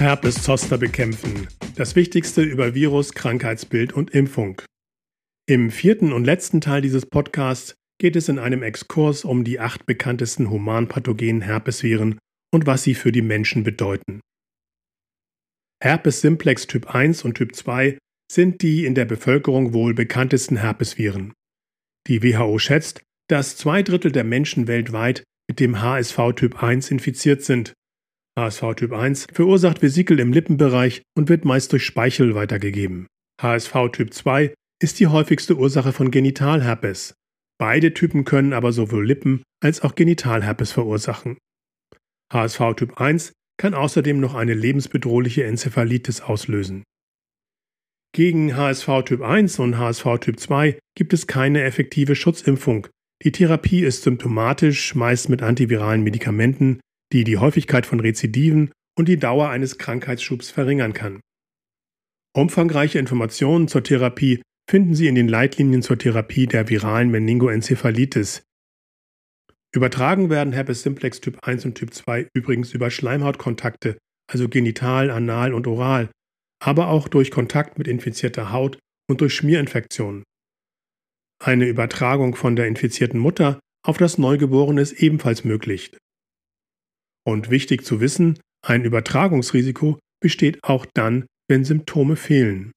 Herpes Zoster bekämpfen. Das Wichtigste über Virus, Krankheitsbild und Impfung. Im vierten und letzten Teil dieses Podcasts geht es in einem Exkurs um die acht bekanntesten humanpathogenen Herpesviren und was sie für die Menschen bedeuten. Herpes simplex Typ 1 und Typ 2 sind die in der Bevölkerung wohl bekanntesten Herpesviren. Die WHO schätzt, dass zwei Drittel der Menschen weltweit mit dem HSV Typ 1 infiziert sind. HSV Typ 1 verursacht Vesikel im Lippenbereich und wird meist durch Speichel weitergegeben. HSV Typ 2 ist die häufigste Ursache von Genitalherpes. Beide Typen können aber sowohl Lippen- als auch Genitalherpes verursachen. HSV Typ 1 kann außerdem noch eine lebensbedrohliche Enzephalitis auslösen. Gegen HSV Typ 1 und HSV Typ 2 gibt es keine effektive Schutzimpfung. Die Therapie ist symptomatisch, meist mit antiviralen Medikamenten, die die Häufigkeit von Rezidiven und die Dauer eines Krankheitsschubs verringern kann. Umfangreiche Informationen zur Therapie finden Sie in den Leitlinien zur Therapie der viralen Meningoenzephalitis. Übertragen werden Herpes simplex Typ 1 und Typ 2 übrigens über Schleimhautkontakte, also genital, anal und oral, aber auch durch Kontakt mit infizierter Haut und durch Schmierinfektionen. Eine Übertragung von der infizierten Mutter auf das Neugeborene ist ebenfalls möglich. Und wichtig zu wissen, ein Übertragungsrisiko besteht auch dann, wenn Symptome fehlen.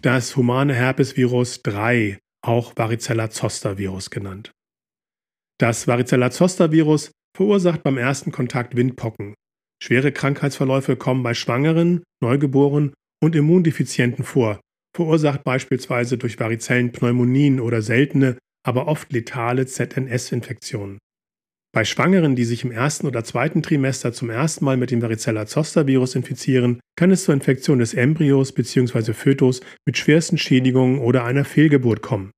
das humane Herpesvirus 3, auch Varicella-Zoster-Virus genannt. Das Varicella-Zoster-Virus verursacht beim ersten Kontakt Windpocken. Schwere Krankheitsverläufe kommen bei Schwangeren, Neugeborenen und Immundefizienten vor, verursacht beispielsweise durch Varizellenpneumonien oder seltene, aber oft letale ZNS-Infektionen. Bei Schwangeren, die sich im ersten oder zweiten Trimester zum ersten Mal mit dem Varicella-Zoster-Virus infizieren, kann es zur Infektion des Embryos bzw. Fötus mit schwersten Schädigungen oder einer Fehlgeburt kommen.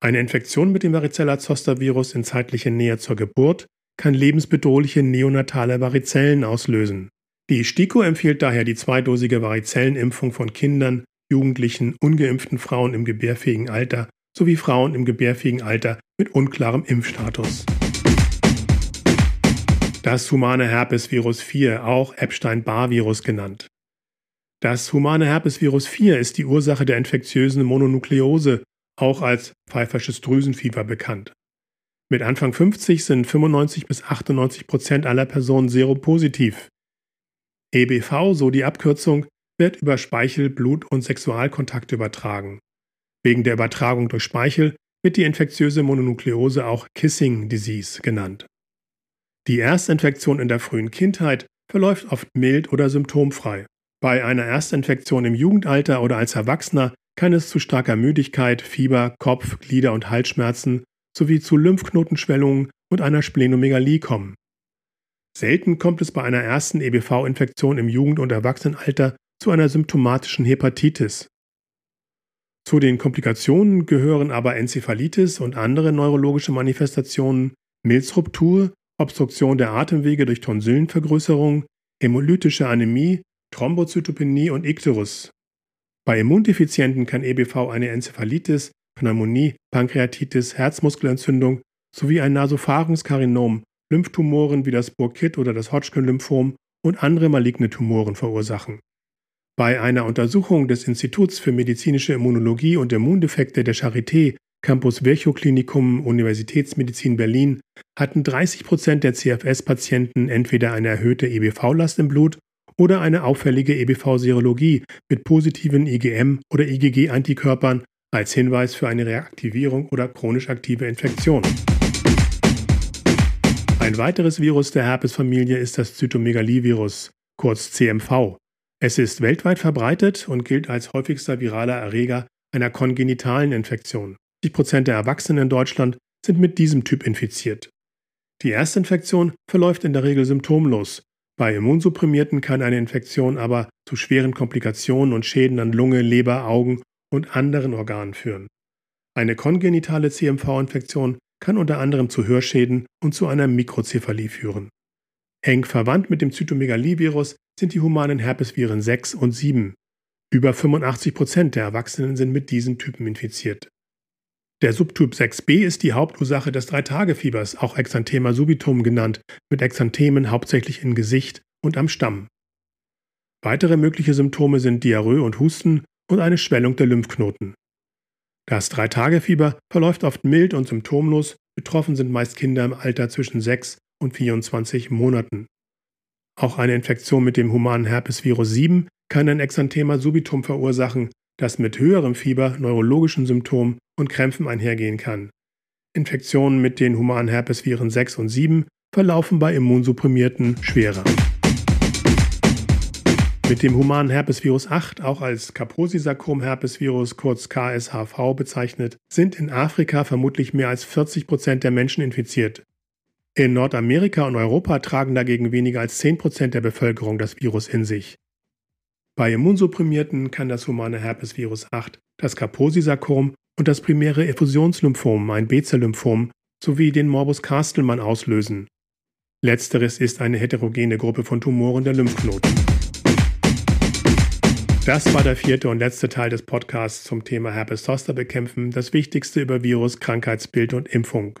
Eine Infektion mit dem Varicella-Zoster-Virus in zeitlicher Nähe zur Geburt kann lebensbedrohliche neonatale Varizellen auslösen. Die STIKO empfiehlt daher die zweidosige Varizellenimpfung von Kindern, Jugendlichen, ungeimpften Frauen im gebärfähigen Alter sowie Frauen im gebärfähigen Alter mit unklarem Impfstatus. Das humane Herpesvirus 4, auch Epstein-Barr-Virus genannt. Das humane Herpesvirus 4 ist die Ursache der infektiösen Mononukleose, auch als pfeifersches Drüsenfieber bekannt. Mit Anfang 50 sind 95 bis 98 Prozent aller Personen seropositiv. EBV, so die Abkürzung, wird über Speichel, Blut und Sexualkontakt übertragen. Wegen der Übertragung durch Speichel wird die infektiöse Mononukleose auch Kissing Disease genannt. Die Erstinfektion in der frühen Kindheit verläuft oft mild oder symptomfrei. Bei einer Erstinfektion im Jugendalter oder als Erwachsener kann es zu starker Müdigkeit, Fieber, Kopf-, Glieder- und Halsschmerzen sowie zu Lymphknotenschwellungen und einer Splenomegalie kommen. Selten kommt es bei einer ersten EBV-Infektion im Jugend- und Erwachsenenalter zu einer symptomatischen Hepatitis. Zu den Komplikationen gehören aber Enzephalitis und andere neurologische Manifestationen, Milzruptur Obstruktion der Atemwege durch Tonsillenvergrößerung, hämolytische Anämie, Thrombozytopenie und Ikterus. Bei Immundefizienten kann EBV eine Enzephalitis, Pneumonie, Pankreatitis, Herzmuskelentzündung sowie ein Nasopharynxkarinom, Lymphtumoren wie das Burkitt oder das Hodgkin-Lymphom und andere maligne Tumoren verursachen. Bei einer Untersuchung des Instituts für medizinische Immunologie und Immundefekte der Charité Campus Virchow Klinikum Universitätsmedizin Berlin hatten 30 Prozent der CFS-Patienten entweder eine erhöhte EBV-Last im Blut oder eine auffällige EBV-Serologie mit positiven IgM- oder IgG-Antikörpern als Hinweis für eine Reaktivierung oder chronisch aktive Infektion. Ein weiteres Virus der Herpesfamilie ist das Zytomegalie-Virus, kurz CMV. Es ist weltweit verbreitet und gilt als häufigster viraler Erreger einer kongenitalen Infektion. 80 Prozent der Erwachsenen in Deutschland sind mit diesem Typ infiziert. Die Erstinfektion verläuft in der Regel symptomlos. Bei Immunsupprimierten kann eine Infektion aber zu schweren Komplikationen und Schäden an Lunge, Leber, Augen und anderen Organen führen. Eine kongenitale CMV-Infektion kann unter anderem zu Hörschäden und zu einer Mikrozephalie führen. Eng verwandt mit dem Zytomegalie-Virus sind die humanen Herpesviren 6 und 7. Über 85 Prozent der Erwachsenen sind mit diesen Typen infiziert. Der Subtyp 6b ist die Hauptursache des Dreitagefiebers, auch Exanthema subitum genannt, mit Exanthemen hauptsächlich im Gesicht und am Stamm. Weitere mögliche Symptome sind Diarrhoe und Husten und eine Schwellung der Lymphknoten. Das Dreitagefieber verläuft oft mild und symptomlos, betroffen sind meist Kinder im Alter zwischen 6 und 24 Monaten. Auch eine Infektion mit dem humanen Herpesvirus 7 kann ein Exanthema subitum verursachen, das mit höherem Fieber, neurologischen Symptomen und Krämpfen einhergehen kann. Infektionen mit den humanen Herpesviren 6 und 7 verlaufen bei Immunsupprimierten schwerer. Mit dem humanen Herpesvirus 8, auch als Kaposi-Sarkom-Herpesvirus kurz KSHV bezeichnet, sind in Afrika vermutlich mehr als 40 Prozent der Menschen infiziert. In Nordamerika und Europa tragen dagegen weniger als 10 Prozent der Bevölkerung das Virus in sich. Bei Immunsupprimierten kann das humane Herpesvirus 8 das Kaposi-Sarkom und das primäre Effusionslymphom, ein B-Zell-Lymphom, sowie den Morbus Castelmann auslösen. Letzteres ist eine heterogene Gruppe von Tumoren der Lymphknoten. Das war der vierte und letzte Teil des Podcasts zum Thema Herpes Zoster bekämpfen, das Wichtigste über Virus, Krankheitsbild und Impfung.